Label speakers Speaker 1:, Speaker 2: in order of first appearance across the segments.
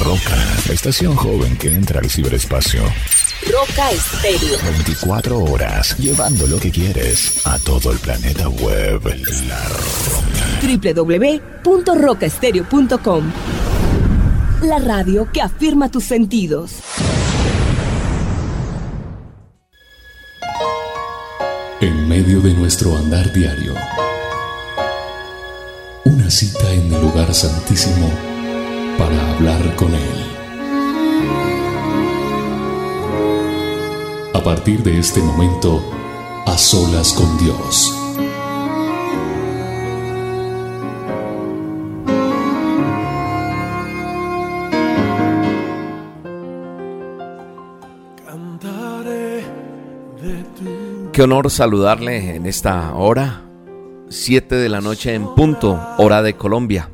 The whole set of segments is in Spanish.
Speaker 1: Roca, la estación joven que entra al ciberespacio.
Speaker 2: Roca Estéreo.
Speaker 1: 24 horas, llevando lo que quieres a todo el planeta web. La Roca.
Speaker 2: www.rocaestereo.com La radio que afirma tus sentidos.
Speaker 3: En medio de nuestro andar diario, una cita en el lugar santísimo para hablar con Él. A partir de este momento, a solas con Dios.
Speaker 4: Qué honor saludarle en esta hora, 7 de la noche en punto, hora de Colombia.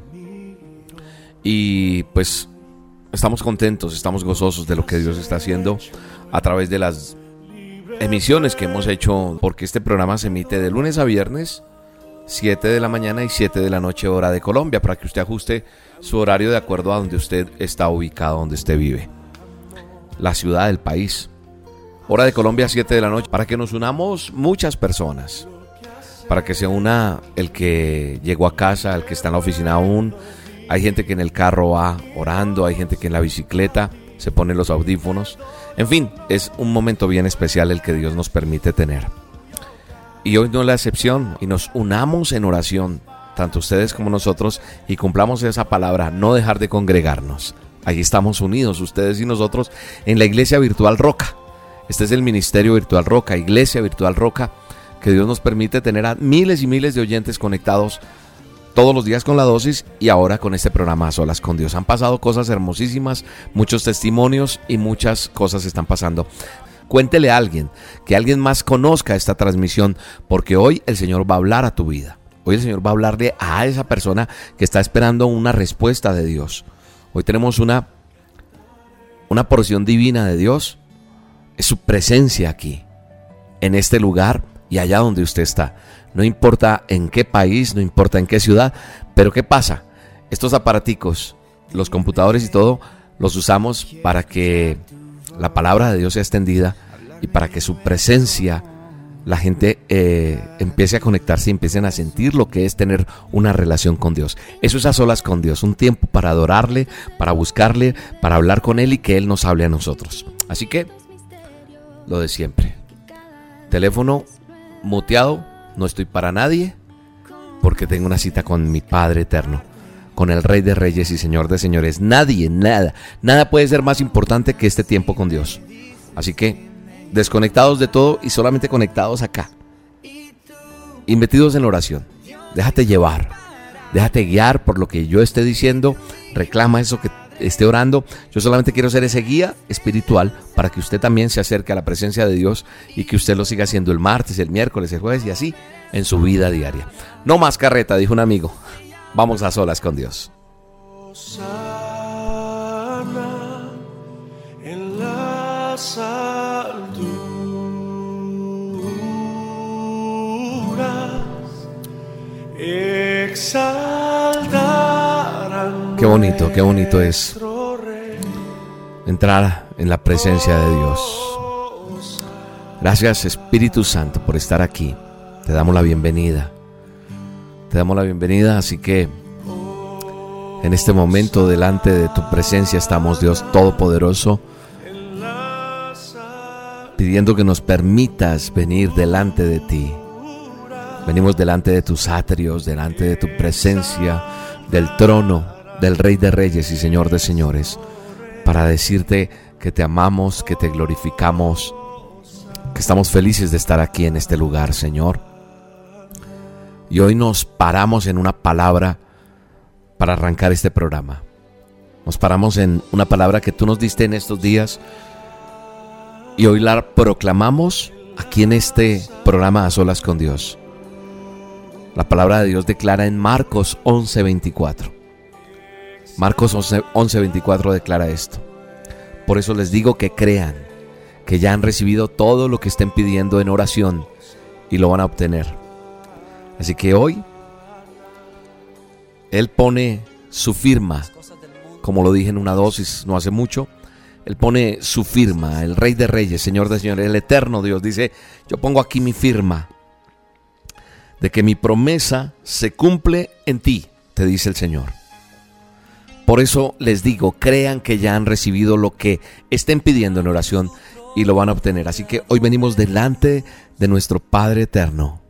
Speaker 4: Y pues estamos contentos, estamos gozosos de lo que Dios está haciendo a través de las emisiones que hemos hecho, porque este programa se emite de lunes a viernes, 7 de la mañana y 7 de la noche hora de Colombia, para que usted ajuste su horario de acuerdo a donde usted está ubicado, donde usted vive. La ciudad del país. Hora de Colombia, 7 de la noche, para que nos unamos muchas personas. Para que se una el que llegó a casa, el que está en la oficina aún, hay gente que en el carro va orando, hay gente que en la bicicleta se pone los audífonos. En fin, es un momento bien especial el que Dios nos permite tener. Y hoy no es la excepción, y nos unamos en oración, tanto ustedes como nosotros, y cumplamos esa palabra, no dejar de congregarnos. Allí estamos unidos, ustedes y nosotros, en la Iglesia Virtual Roca. Este es el Ministerio Virtual Roca, Iglesia Virtual Roca, que Dios nos permite tener a miles y miles de oyentes conectados todos los días con la dosis y ahora con este programa a solas con Dios. Han pasado cosas hermosísimas, muchos testimonios y muchas cosas están pasando. Cuéntele a alguien, que alguien más conozca esta transmisión, porque hoy el Señor va a hablar a tu vida. Hoy el Señor va a hablarle a esa persona que está esperando una respuesta de Dios. Hoy tenemos una, una porción divina de Dios. Es su presencia aquí, en este lugar y allá donde usted está no importa en qué país, no importa en qué ciudad, pero ¿qué pasa? Estos aparaticos, los computadores y todo, los usamos para que la palabra de Dios sea extendida y para que su presencia, la gente eh, empiece a conectarse y empiecen a sentir lo que es tener una relación con Dios. Eso es a solas con Dios, un tiempo para adorarle, para buscarle, para hablar con Él y que Él nos hable a nosotros. Así que, lo de siempre. Teléfono muteado no estoy para nadie porque tengo una cita con mi Padre Eterno, con el Rey de Reyes y Señor de Señores. Nadie, nada, nada puede ser más importante que este tiempo con Dios. Así que, desconectados de todo y solamente conectados acá. Y en la oración. Déjate llevar. Déjate guiar por lo que yo esté diciendo. Reclama eso que esté orando. Yo solamente quiero ser ese guía espiritual para que usted también se acerque a la presencia de Dios y que usted lo siga haciendo el martes, el miércoles, el jueves y así en su vida diaria. No más carreta, dijo un amigo. Vamos a solas con Dios.
Speaker 5: En las
Speaker 4: Qué bonito, qué bonito es entrar en la presencia de Dios. Gracias Espíritu Santo por estar aquí. Te damos la bienvenida. Te damos la bienvenida, así que en este momento delante de tu presencia estamos Dios Todopoderoso, pidiendo que nos permitas venir delante de ti. Venimos delante de tus atrios, delante de tu presencia, del trono del Rey de Reyes y Señor de Señores, para decirte que te amamos, que te glorificamos, que estamos felices de estar aquí en este lugar, Señor. Y hoy nos paramos en una palabra para arrancar este programa. Nos paramos en una palabra que tú nos diste en estos días y hoy la proclamamos aquí en este programa a solas con Dios. La palabra de Dios declara en Marcos 11:24. Marcos 11:24 declara esto. Por eso les digo que crean, que ya han recibido todo lo que estén pidiendo en oración y lo van a obtener. Así que hoy Él pone su firma como lo dije en una dosis no hace mucho. Él pone su firma, el Rey de Reyes, Señor de Señores, el Eterno Dios. Dice, yo pongo aquí mi firma de que mi promesa se cumple en ti, te dice el Señor. Por eso les digo, crean que ya han recibido lo que estén pidiendo en oración y lo van a obtener. Así que hoy venimos delante de nuestro Padre Eterno.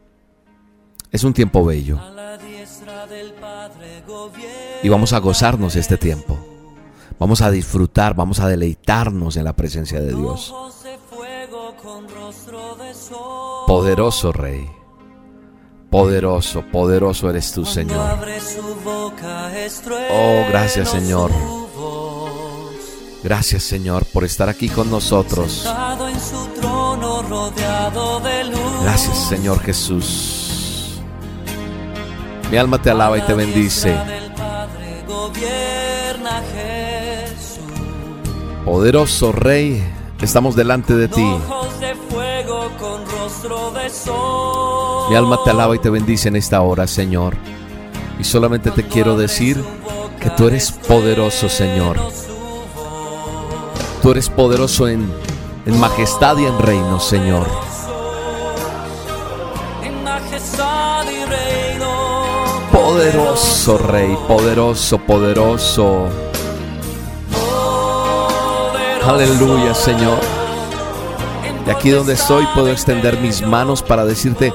Speaker 4: Es un tiempo bello. Y vamos a gozarnos este tiempo. Vamos a disfrutar, vamos a deleitarnos en la presencia de Dios. Poderoso Rey. Poderoso, poderoso eres tú, Señor. Oh, gracias, Señor. Gracias, Señor, por estar aquí con nosotros. Gracias, Señor Jesús. Mi alma te alaba y te bendice. Poderoso Rey, estamos delante de ti. Mi alma te alaba y te bendice en esta hora, Señor. Y solamente te quiero decir que tú eres poderoso, Señor. Tú eres poderoso en, en majestad y en reino, Señor. Poderoso Rey, poderoso, poderoso. Aleluya, Señor. Y aquí donde estoy puedo extender mis manos para decirte,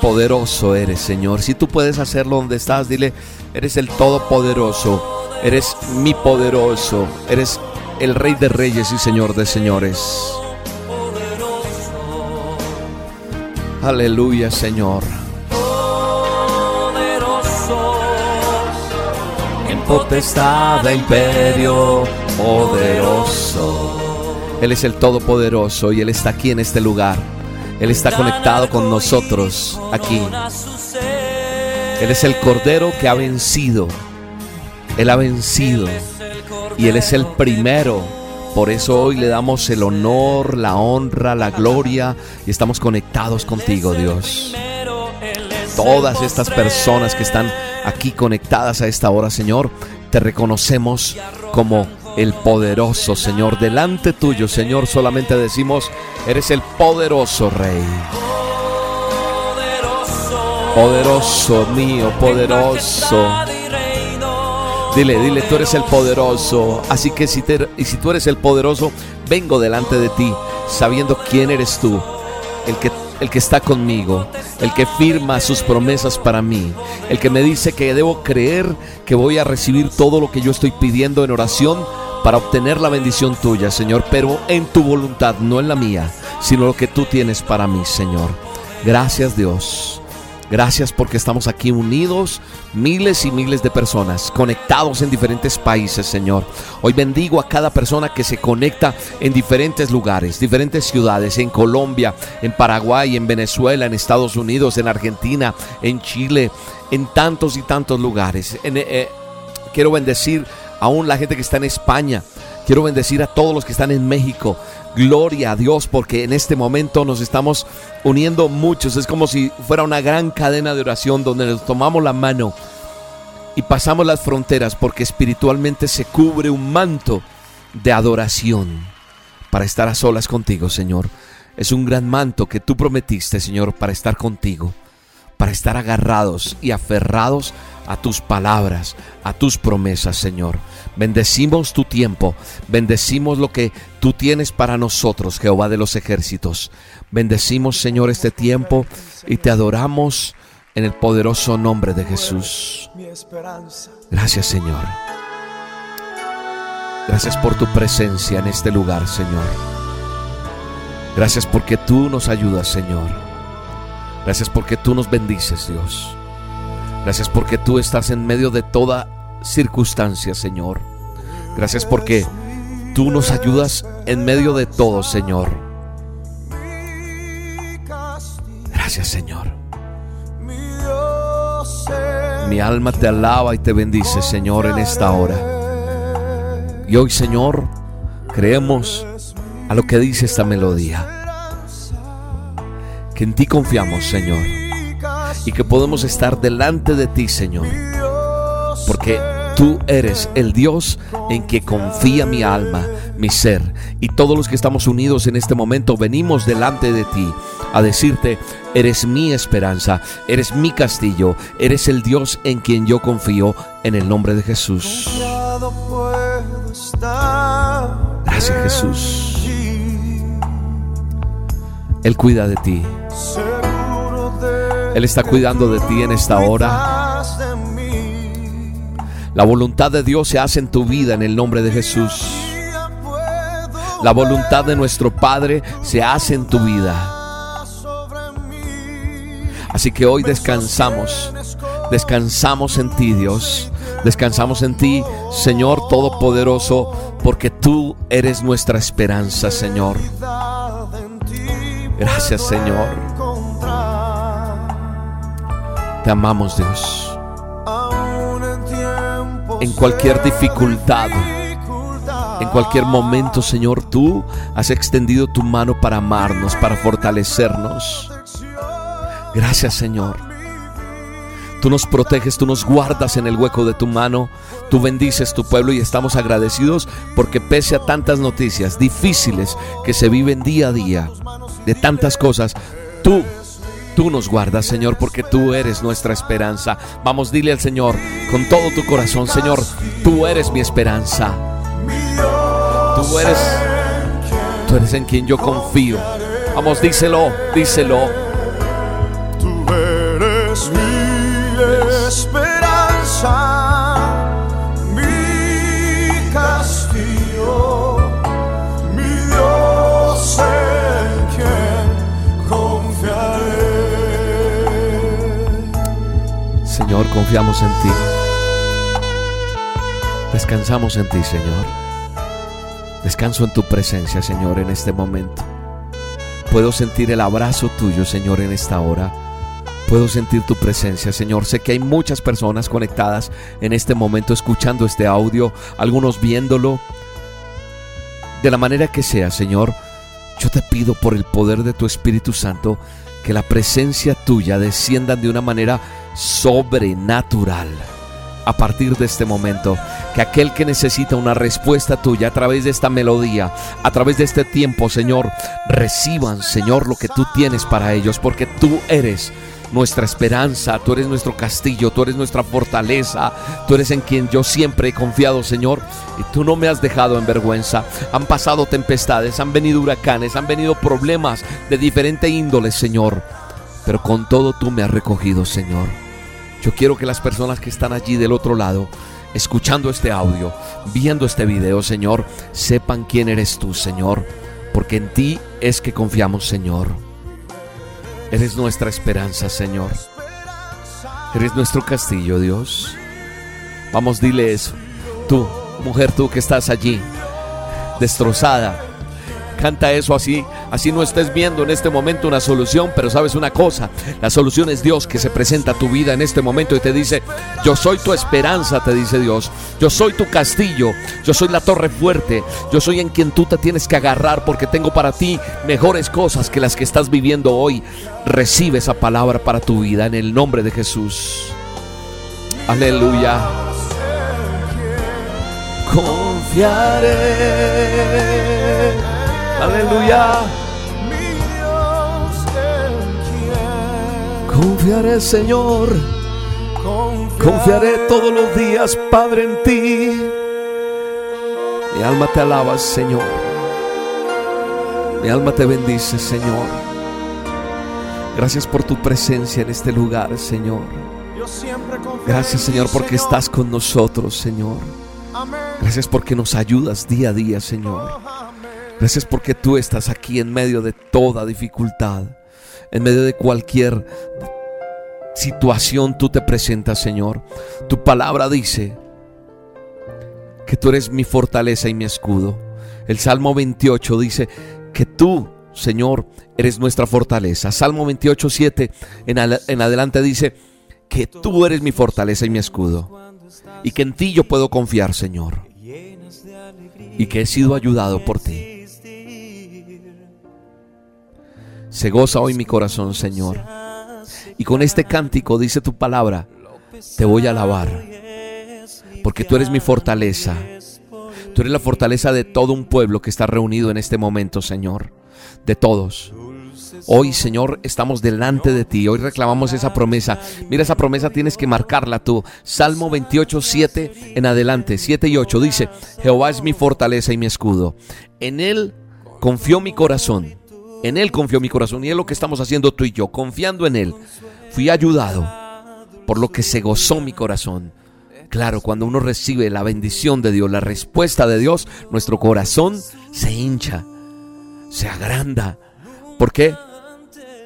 Speaker 4: poderoso eres, Señor. Si tú puedes hacerlo donde estás, dile, eres el Todopoderoso, eres mi poderoso, eres el Rey de Reyes y Señor de Señores. Aleluya, Señor. En potestad de imperio poderoso. Él es el Todopoderoso y Él está aquí en este lugar. Él está conectado con nosotros aquí. Él es el Cordero que ha vencido. Él ha vencido. Y Él es el primero. Por eso hoy le damos el honor, la honra, la gloria y estamos conectados contigo, Dios. Todas estas personas que están aquí conectadas a esta hora, Señor, te reconocemos como el poderoso Señor. Delante tuyo, Señor, solamente decimos, eres el poderoso Rey. Poderoso mío, poderoso. Dile, dile, tú eres el poderoso. Así que si, te, y si tú eres el poderoso, vengo delante de ti, sabiendo quién eres tú, el que, el que está conmigo, el que firma sus promesas para mí, el que me dice que debo creer que voy a recibir todo lo que yo estoy pidiendo en oración para obtener la bendición tuya, Señor, pero en tu voluntad, no en la mía, sino lo que tú tienes para mí, Señor. Gracias Dios. Gracias porque estamos aquí unidos, miles y miles de personas, conectados en diferentes países, Señor. Hoy bendigo a cada persona que se conecta en diferentes lugares, diferentes ciudades, en Colombia, en Paraguay, en Venezuela, en Estados Unidos, en Argentina, en Chile, en tantos y tantos lugares. En, eh, quiero bendecir aún la gente que está en España. Quiero bendecir a todos los que están en México. Gloria a Dios porque en este momento nos estamos uniendo muchos. Es como si fuera una gran cadena de oración donde nos tomamos la mano y pasamos las fronteras porque espiritualmente se cubre un manto de adoración para estar a solas contigo, Señor. Es un gran manto que tú prometiste, Señor, para estar contigo, para estar agarrados y aferrados a tus palabras, a tus promesas, Señor. Bendecimos tu tiempo, bendecimos lo que tú tienes para nosotros, Jehová de los ejércitos. Bendecimos, Señor, este tiempo y te adoramos en el poderoso nombre de Jesús. Gracias, Señor. Gracias por tu presencia en este lugar, Señor. Gracias porque tú nos ayudas, Señor. Gracias porque tú nos bendices, Dios. Gracias porque tú estás en medio de toda circunstancia, Señor. Gracias porque tú nos ayudas en medio de todo, Señor. Gracias, Señor. Mi alma te alaba y te bendice, Señor, en esta hora. Y hoy, Señor, creemos a lo que dice esta melodía. Que en ti confiamos, Señor y que podemos estar delante de ti, Señor. Porque tú eres el Dios en que confía mi alma, mi ser. Y todos los que estamos unidos en este momento venimos delante de ti a decirte, eres mi esperanza, eres mi castillo, eres el Dios en quien yo confío en el nombre de Jesús. Gracias Jesús. Él cuida de ti. Él está cuidando de ti en esta hora. La voluntad de Dios se hace en tu vida en el nombre de Jesús. La voluntad de nuestro Padre se hace en tu vida. Así que hoy descansamos, descansamos en ti Dios, descansamos en ti Señor Todopoderoso, porque tú eres nuestra esperanza Señor. Gracias Señor. Te amamos Dios. En cualquier dificultad, en cualquier momento Señor, tú has extendido tu mano para amarnos, para fortalecernos. Gracias Señor. Tú nos proteges, tú nos guardas en el hueco de tu mano, tú bendices tu pueblo y estamos agradecidos porque pese a tantas noticias difíciles que se viven día a día, de tantas cosas, tú, tú nos guardas Señor porque tú eres nuestra esperanza. Vamos, dile al Señor con todo tu corazón, Señor, tú eres mi esperanza. Tú eres, tú eres en quien yo confío. Vamos, díselo, díselo confiamos en ti. Descansamos en ti, Señor. Descanso en tu presencia, Señor, en este momento. Puedo sentir el abrazo tuyo, Señor, en esta hora. Puedo sentir tu presencia, Señor. Sé que hay muchas personas conectadas en este momento escuchando este audio, algunos viéndolo. De la manera que sea, Señor, yo te pido por el poder de tu Espíritu Santo que la presencia tuya descienda de una manera sobrenatural a partir de este momento. Que aquel que necesita una respuesta tuya a través de esta melodía, a través de este tiempo, Señor, reciban, Señor, lo que tú tienes para ellos, porque tú eres nuestra esperanza, tú eres nuestro castillo, tú eres nuestra fortaleza, tú eres en quien yo siempre he confiado, Señor, y tú no me has dejado en vergüenza. Han pasado tempestades, han venido huracanes, han venido problemas de diferente índole, Señor, pero con todo tú me has recogido, Señor. Yo quiero que las personas que están allí del otro lado, escuchando este audio, viendo este video, Señor, sepan quién eres tú, Señor, porque en ti es que confiamos, Señor. Eres nuestra esperanza, Señor. Eres nuestro castillo, Dios. Vamos, dile eso. Tú, mujer, tú que estás allí, destrozada, Canta eso así, así no estés viendo en este momento una solución, pero sabes una cosa, la solución es Dios que se presenta a tu vida en este momento y te dice, yo soy tu esperanza, te dice Dios, yo soy tu castillo, yo soy la torre fuerte, yo soy en quien tú te tienes que agarrar porque tengo para ti mejores cosas que las que estás viviendo hoy. Recibe esa palabra para tu vida en el nombre de Jesús. Aleluya. Confiaré Aleluya. Confiaré, Señor. Confiaré todos los días, Padre, en ti. Mi alma te alaba, Señor. Mi alma te bendice, Señor. Gracias por tu presencia en este lugar, Señor. Gracias, Señor, porque estás con nosotros, Señor. Gracias porque nos ayudas día a día, Señor. Gracias porque tú estás aquí en medio de toda dificultad, en medio de cualquier situación tú te presentas, Señor. Tu palabra dice que tú eres mi fortaleza y mi escudo. El Salmo 28 dice que tú, Señor, eres nuestra fortaleza. Salmo 28, 7 en, en adelante dice que tú eres mi fortaleza y mi escudo. Y que en ti yo puedo confiar, Señor. Y que he sido ayudado por ti. Se goza hoy mi corazón, Señor. Y con este cántico dice tu palabra, te voy a alabar. porque tú eres mi fortaleza. Tú eres la fortaleza de todo un pueblo que está reunido en este momento, Señor. De todos. Hoy, Señor, estamos delante de ti. Hoy reclamamos esa promesa. Mira, esa promesa tienes que marcarla tú. Salmo 28, 7 en adelante, 7 y 8 dice, Jehová es mi fortaleza y mi escudo. En Él confió mi corazón. En Él confió mi corazón. Y es lo que estamos haciendo tú y yo, confiando en Él. Fui ayudado, por lo que se gozó mi corazón. Claro, cuando uno recibe la bendición de Dios, la respuesta de Dios, nuestro corazón se hincha, se agranda. ¿Por qué?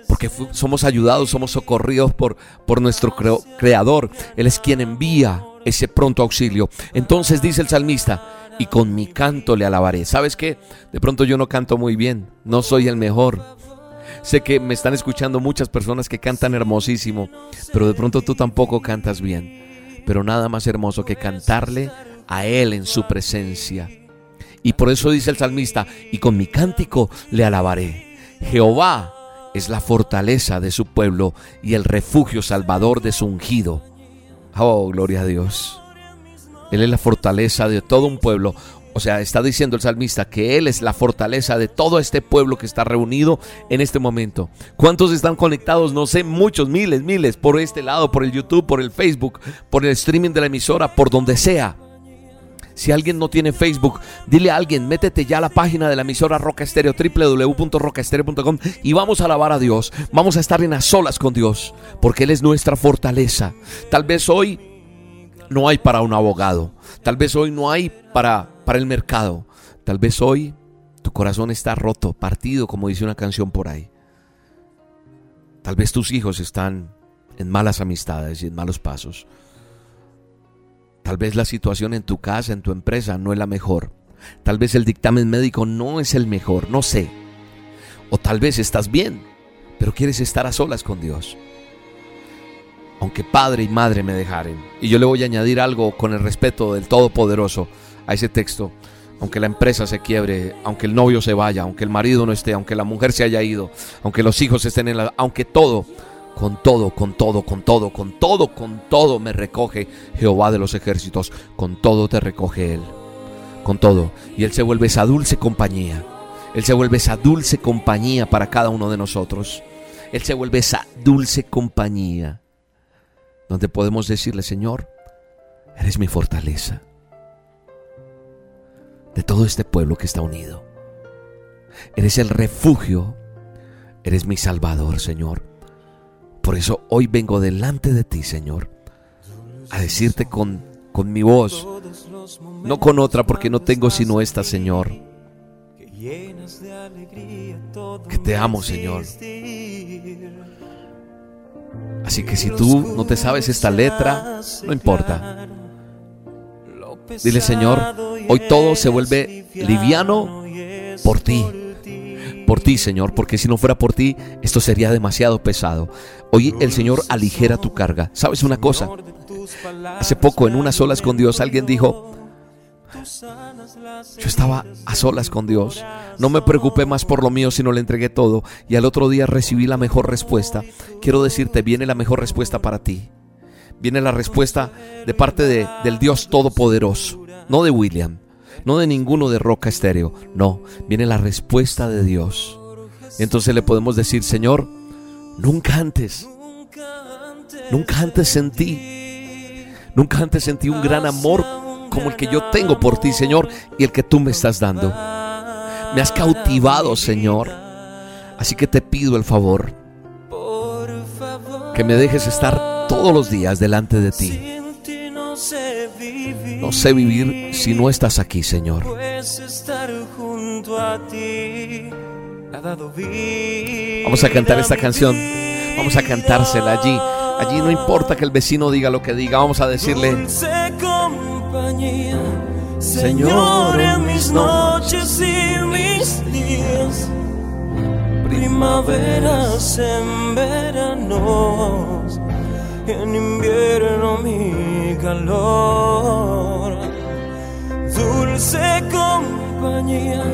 Speaker 4: Porque somos ayudados, somos socorridos por, por nuestro Creador. Él es quien envía ese pronto auxilio. Entonces dice el salmista, y con mi canto le alabaré. ¿Sabes qué? De pronto yo no canto muy bien, no soy el mejor. Sé que me están escuchando muchas personas que cantan hermosísimo, pero de pronto tú tampoco cantas bien pero nada más hermoso que cantarle a Él en su presencia. Y por eso dice el salmista, y con mi cántico le alabaré. Jehová es la fortaleza de su pueblo y el refugio salvador de su ungido. Oh, gloria a Dios. Él es la fortaleza de todo un pueblo. O sea, está diciendo el salmista que Él es la fortaleza de todo este pueblo que está reunido en este momento. ¿Cuántos están conectados? No sé, muchos, miles, miles, por este lado, por el YouTube, por el Facebook, por el streaming de la emisora, por donde sea. Si alguien no tiene Facebook, dile a alguien, métete ya a la página de la emisora Roca Estéreo, www.rocaestereo.com y vamos a alabar a Dios. Vamos a estar en las solas con Dios, porque Él es nuestra fortaleza. Tal vez hoy no hay para un abogado. Tal vez hoy no hay para, para el mercado. Tal vez hoy tu corazón está roto, partido, como dice una canción por ahí. Tal vez tus hijos están en malas amistades y en malos pasos. Tal vez la situación en tu casa, en tu empresa, no es la mejor. Tal vez el dictamen médico no es el mejor, no sé. O tal vez estás bien, pero quieres estar a solas con Dios aunque padre y madre me dejaren. Y yo le voy a añadir algo con el respeto del Todopoderoso a ese texto. Aunque la empresa se quiebre, aunque el novio se vaya, aunque el marido no esté, aunque la mujer se haya ido, aunque los hijos estén en la... Aunque todo, con todo, con todo, con todo, con todo, con todo me recoge Jehová de los ejércitos. Con todo te recoge Él. Con todo. Y Él se vuelve esa dulce compañía. Él se vuelve esa dulce compañía para cada uno de nosotros. Él se vuelve esa dulce compañía donde podemos decirle, Señor, eres mi fortaleza de todo este pueblo que está unido. Eres el refugio, eres mi salvador, Señor. Por eso hoy vengo delante de ti, Señor, a decirte con, con mi voz, no con otra porque no tengo sino esta, Señor. Que te amo, Señor. Así que si tú no te sabes esta letra, no importa. Dile, Señor, hoy todo se vuelve liviano por ti. Por ti, Señor, porque si no fuera por ti, esto sería demasiado pesado. Hoy el Señor aligera tu carga. ¿Sabes una cosa? Hace poco en unas solas con Dios alguien dijo, yo estaba a solas con Dios. No me preocupé más por lo mío, sino le entregué todo. Y al otro día recibí la mejor respuesta. Quiero decirte, viene la mejor respuesta para ti. Viene la respuesta de parte de, del Dios Todopoderoso. No de William. No de ninguno de Roca Estéreo. No, viene la respuesta de Dios. Entonces le podemos decir, Señor, nunca antes, nunca antes sentí, nunca antes sentí un gran amor como el que yo tengo por ti, Señor, y el que tú me estás dando. Me has cautivado, Señor. Así que te pido el favor que me dejes estar todos los días delante de ti. No sé vivir si no estás aquí, Señor. Vamos a cantar esta canción. Vamos a cantársela allí. Allí no importa que el vecino diga lo que diga. Vamos a decirle.
Speaker 5: Señor, en mis noches y mis días, primaveras en veranos, en invierno mi calor, dulce compañía,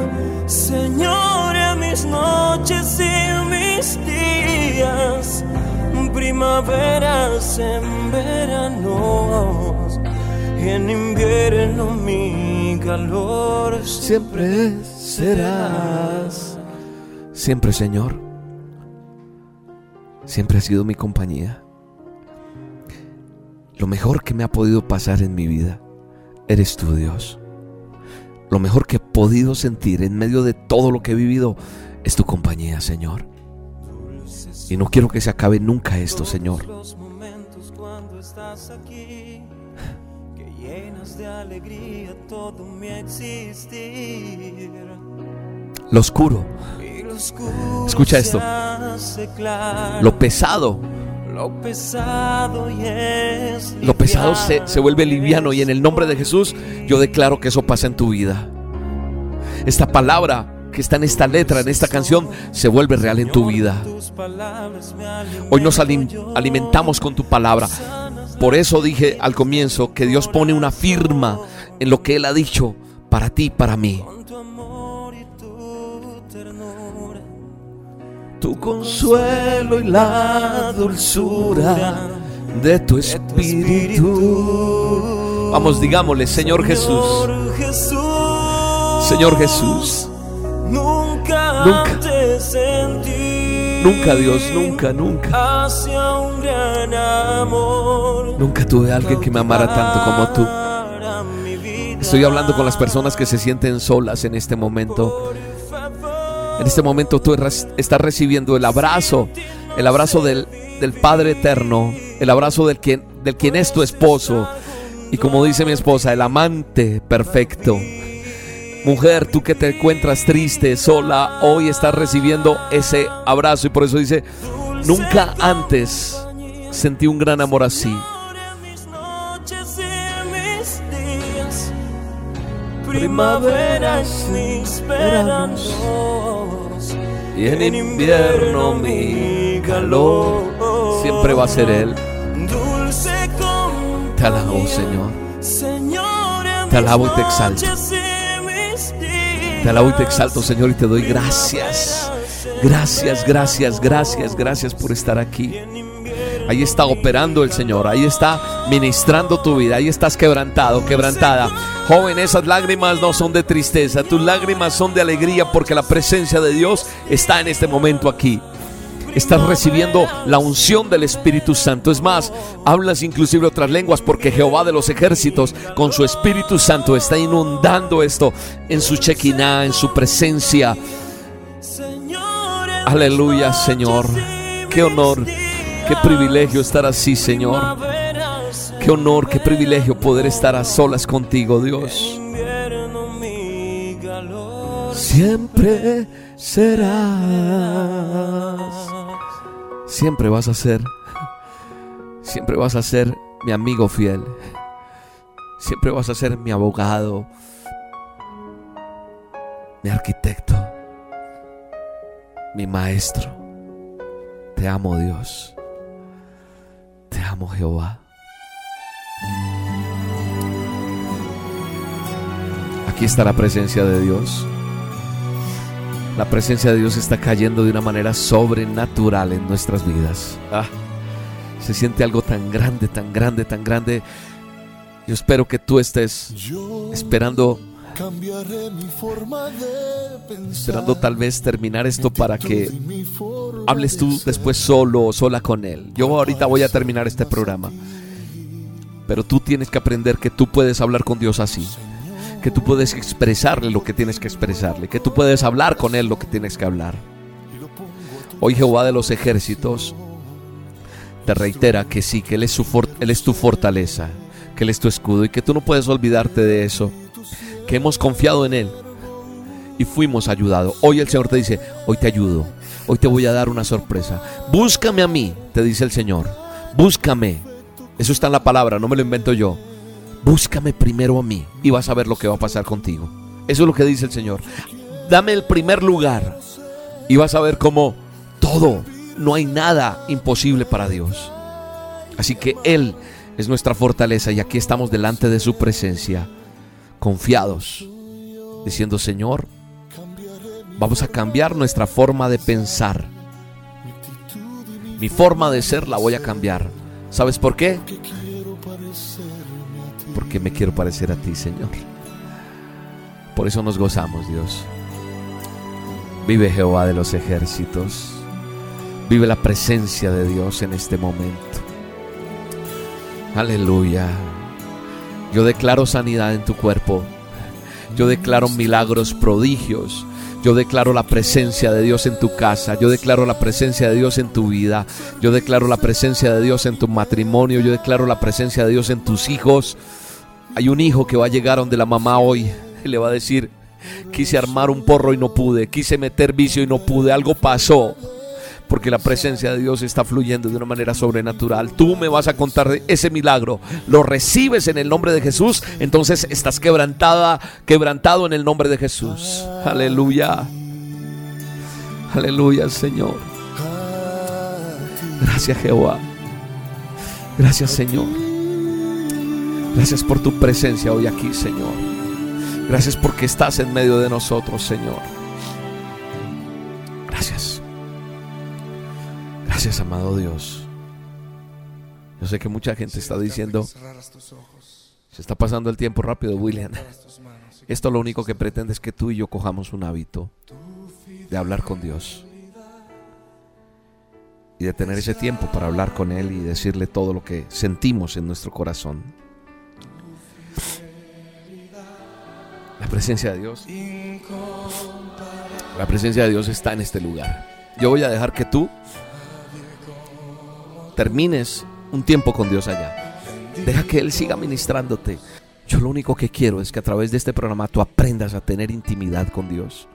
Speaker 5: Señor, en mis noches y mis días, primaveras en veranos en invierno mi calor.
Speaker 4: Siempre serás. Siempre, Señor. Siempre has sido mi compañía. Lo mejor que me ha podido pasar en mi vida eres tú, Dios. Lo mejor que he podido sentir en medio de todo lo que he vivido es tu compañía, Señor. Y no quiero que se acabe nunca esto, Señor.
Speaker 5: Llenas de alegría todo mi existir.
Speaker 4: Lo oscuro, Escucha esto. lo pesado,
Speaker 5: lo pesado
Speaker 4: lo pesado se, se vuelve liviano y en el nombre de Jesús yo declaro que eso pasa en tu vida. Esta palabra que está en esta letra, en esta canción, se vuelve real en tu vida. Hoy nos alimentamos con tu palabra. Por eso dije al comienzo que Dios pone una firma en lo que Él ha dicho para ti y para mí.
Speaker 5: Con tu amor y tu ternura.
Speaker 4: Tu consuelo y la dulzura de tu espíritu. Vamos, digámosle, Señor Jesús,
Speaker 5: Señor Jesús.
Speaker 4: Señor Jesús,
Speaker 5: Nunca,
Speaker 4: Nunca.
Speaker 5: te sentí.
Speaker 4: Nunca Dios, nunca, nunca,
Speaker 5: Hacia un gran amor.
Speaker 4: nunca tuve a alguien que me amara tanto como tú. Estoy hablando con las personas que se sienten solas en este momento. En este momento tú estás recibiendo el abrazo, el abrazo del, del Padre Eterno, el abrazo del quien, del quien es tu esposo. Y como dice mi esposa, el amante perfecto. Mujer, tú que te encuentras triste, sola, hoy estás recibiendo ese abrazo. Y por eso dice, nunca antes sentí un gran amor así.
Speaker 5: mis y en veranos.
Speaker 4: Y invierno mi calor siempre va a ser Él. Te alabo, Señor. Te alabo y te exalto. Te alabo y te exalto, Señor, y te doy gracias. Gracias, gracias, gracias, gracias por estar aquí. Ahí está operando el Señor, ahí está ministrando tu vida, ahí estás quebrantado, quebrantada. Joven, esas lágrimas no son de tristeza, tus lágrimas son de alegría porque la presencia de Dios está en este momento aquí. Estás recibiendo la unción del Espíritu Santo. Es más, hablas inclusive otras lenguas porque Jehová de los ejércitos con su Espíritu Santo está inundando esto en su chequiná, en su presencia. Aleluya, Señor. Qué honor, qué privilegio estar así, Señor. Qué honor, qué privilegio poder estar a solas contigo, Dios. Siempre serás. Siempre vas a ser. Siempre vas a ser mi amigo fiel. Siempre vas a ser mi abogado. Mi arquitecto. Mi maestro. Te amo Dios. Te amo Jehová. Aquí está la presencia de Dios. La presencia de Dios está cayendo de una manera sobrenatural en nuestras vidas. Ah, se siente algo tan grande, tan grande, tan grande. Yo espero que tú estés esperando, esperando tal vez terminar esto para que hables tú después solo o sola con Él. Yo ahorita voy a terminar este programa. Pero tú tienes que aprender que tú puedes hablar con Dios así. Que tú puedes expresarle lo que tienes que expresarle. Que tú puedes hablar con Él lo que tienes que hablar. Hoy Jehová de los ejércitos te reitera que sí, que Él es, su tu fortaleza, que Él es tu escudo y que tú no puedes olvidarte de eso. Que hemos confiado en Él y fuimos ayudados. Hoy el Señor te dice, hoy te ayudo, hoy te voy a dar una sorpresa. Búscame a mí, te dice el Señor. Búscame. Eso está en la palabra, no me lo invento yo. Búscame primero a mí y vas a ver lo que va a pasar contigo. Eso es lo que dice el Señor. Dame el primer lugar y vas a ver cómo todo, no hay nada imposible para Dios. Así que Él es nuestra fortaleza y aquí estamos delante de su presencia, confiados, diciendo, Señor, vamos a cambiar nuestra forma de pensar. Mi forma de ser la voy a cambiar. ¿Sabes por qué? Porque me quiero parecer a ti, Señor. Por eso nos gozamos, Dios. Vive Jehová de los ejércitos. Vive la presencia de Dios en este momento. Aleluya. Yo declaro sanidad en tu cuerpo. Yo declaro milagros, prodigios. Yo declaro la presencia de Dios en tu casa. Yo declaro la presencia de Dios en tu vida. Yo declaro la presencia de Dios en tu matrimonio. Yo declaro la presencia de Dios en tus hijos. Hay un hijo que va a llegar donde la mamá hoy y le va a decir, quise armar un porro y no pude. Quise meter vicio y no pude. Algo pasó porque la presencia de Dios está fluyendo de una manera sobrenatural. Tú me vas a contar ese milagro. Lo recibes en el nombre de Jesús, entonces estás quebrantada, quebrantado en el nombre de Jesús. Aleluya. Aleluya, Señor. Gracias, Jehová. Gracias, Señor. Gracias por tu presencia hoy aquí, Señor. Gracias porque estás en medio de nosotros, Señor. Gracias. Gracias, amado Dios. Yo sé que mucha gente está diciendo, se está pasando el tiempo rápido, William. Esto lo único que pretende es que tú y yo cojamos un hábito de hablar con Dios. Y de tener ese tiempo para hablar con Él y decirle todo lo que sentimos en nuestro corazón. La presencia de Dios. La presencia de Dios está en este lugar. Yo voy a dejar que tú termines un tiempo con Dios allá. Deja que Él siga ministrándote. Yo lo único que quiero es que a través de este programa tú aprendas a tener intimidad con Dios.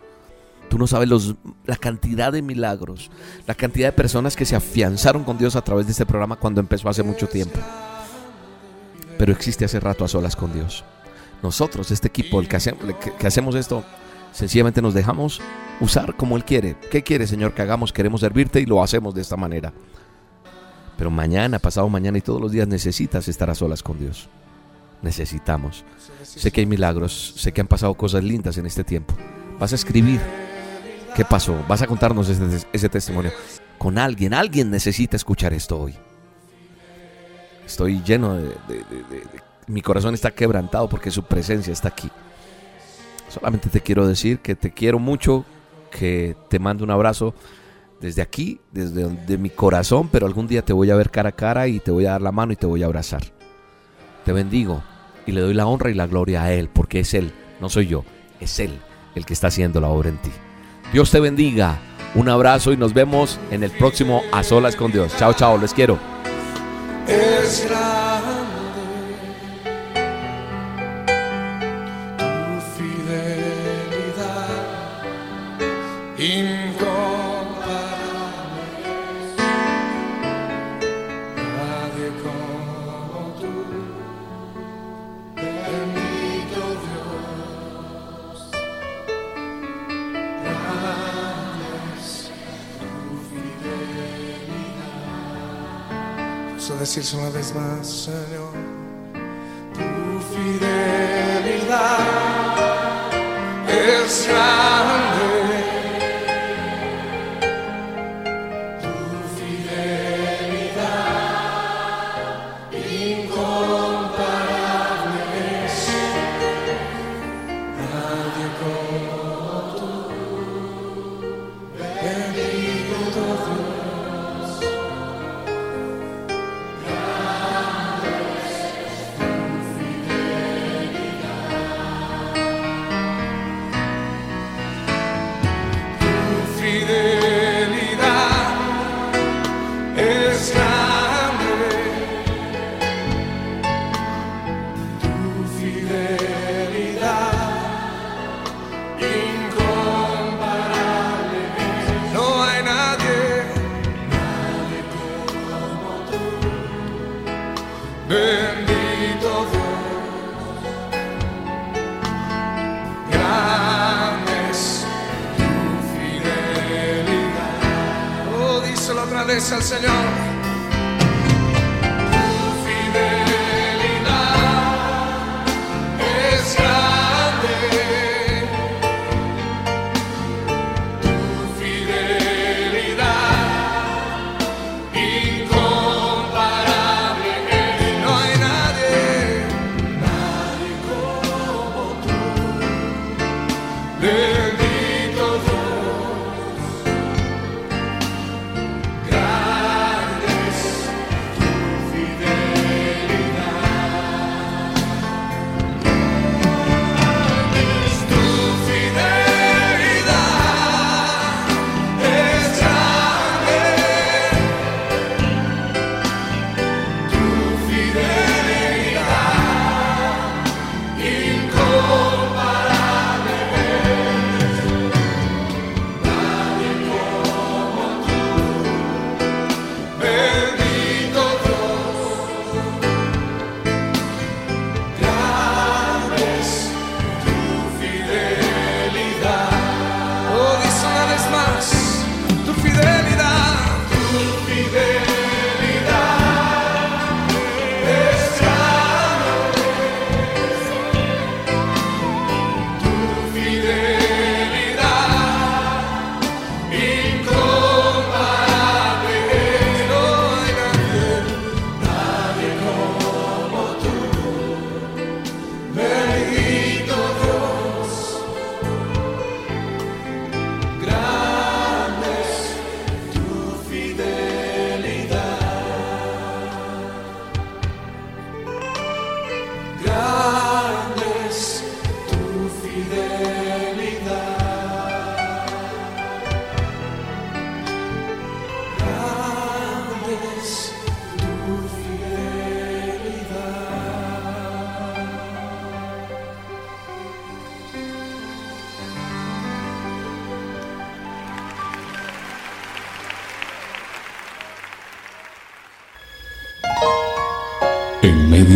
Speaker 4: Tú no sabes los, la cantidad de milagros, la cantidad de personas que se afianzaron con Dios a través de este programa cuando empezó hace mucho tiempo. Pero existe hace rato a solas con Dios. Nosotros, este equipo, el que, hacemos, que, hacemos esto, sencillamente nos dejamos usar como Él quiere. ¿Qué quiere, Señor, que hagamos? Queremos servirte y lo hacemos de esta manera. Pero mañana, pasado mañana y todos los días necesitas estar a solas con Dios. Necesitamos. Sé que hay milagros, sé que han pasado cosas lindas en este tiempo. Vas a escribir qué pasó, vas a contarnos ese, testimonio. Con alguien, alguien necesita escuchar esto hoy. Estoy lleno de, Mi corazón está quebrantado porque su presencia está aquí. Solamente te quiero decir que te quiero mucho, que te mando un abrazo desde aquí, desde de mi corazón, pero algún día te voy a ver cara a cara y te voy a dar la mano y te voy a abrazar. Te bendigo y le doy la honra y la gloria a Él, porque es Él, no soy yo, es Él el que está haciendo la obra en ti. Dios te bendiga, un abrazo y nos vemos en el próximo A Solas con Dios. Chao, chao, les quiero.
Speaker 6: Decirse una vez más, Señor.